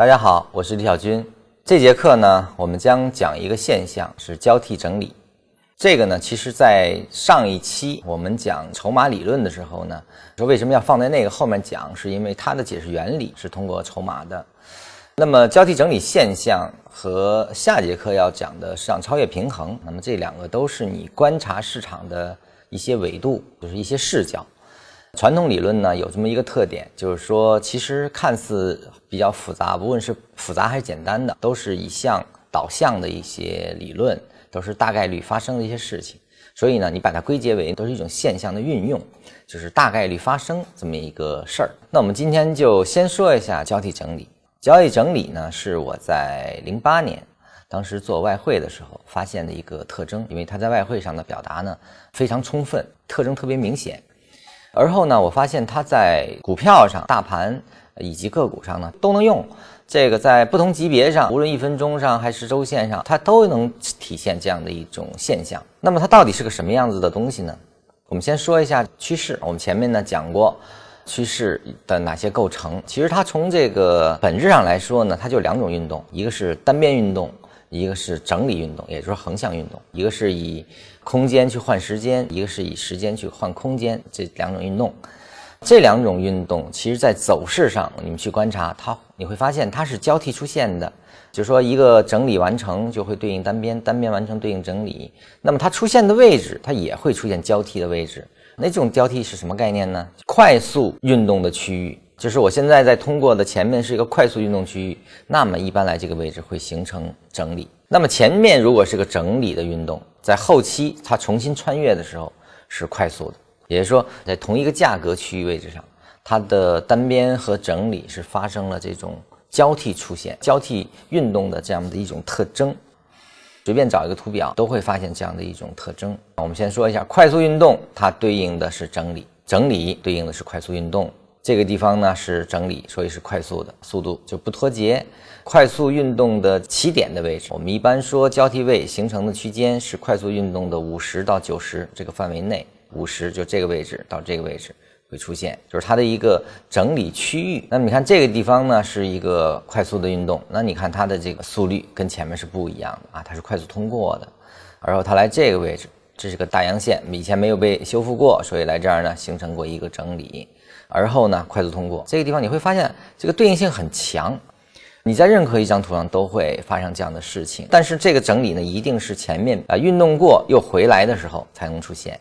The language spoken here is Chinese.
大家好，我是李小军。这节课呢，我们将讲一个现象，是交替整理。这个呢，其实在上一期我们讲筹码理论的时候呢，说为什么要放在那个后面讲，是因为它的解释原理是通过筹码的。那么交替整理现象和下节课要讲的市场超越平衡，那么这两个都是你观察市场的一些维度，就是一些视角。传统理论呢有这么一个特点，就是说其实看似比较复杂，无论是复杂还是简单的，都是以向导向的一些理论，都是大概率发生的一些事情。所以呢，你把它归结为都是一种现象的运用，就是大概率发生这么一个事儿。那我们今天就先说一下交替整理。交易整理呢是我在零八年当时做外汇的时候发现的一个特征，因为它在外汇上的表达呢非常充分，特征特别明显。而后呢，我发现它在股票上、大盘以及个股上呢都能用。这个在不同级别上，无论一分钟上还是周线上，它都能体现这样的一种现象。那么它到底是个什么样子的东西呢？我们先说一下趋势。我们前面呢讲过趋势的哪些构成。其实它从这个本质上来说呢，它就两种运动，一个是单边运动。一个是整理运动，也就是横向运动；一个是以空间去换时间，一个是以时间去换空间。这两种运动，这两种运动，其实在走势上，你们去观察它，你会发现它是交替出现的。就说一个整理完成就会对应单边，单边完成对应整理。那么它出现的位置，它也会出现交替的位置。那这种交替是什么概念呢？快速运动的区域。就是我现在在通过的前面是一个快速运动区域，那么一般来这个位置会形成整理。那么前面如果是个整理的运动，在后期它重新穿越的时候是快速的，也就是说在同一个价格区域位置上，它的单边和整理是发生了这种交替出现、交替运动的这样的一种特征。随便找一个图表都会发现这样的一种特征。我们先说一下快速运动，它对应的是整理；整理对应的是快速运动。这个地方呢是整理，所以是快速的速度就不脱节。快速运动的起点的位置，我们一般说交替位形成的区间是快速运动的五十到九十这个范围内，五十就这个位置到这个位置会出现，就是它的一个整理区域。那你看这个地方呢是一个快速的运动，那你看它的这个速率跟前面是不一样的啊，它是快速通过的，而后它来这个位置，这是个大阳线，以前没有被修复过，所以来这儿呢形成过一个整理。而后呢，快速通过这个地方，你会发现这个对应性很强。你在任何一张图上都会发生这样的事情，但是这个整理呢，一定是前面啊运动过又回来的时候才能出现。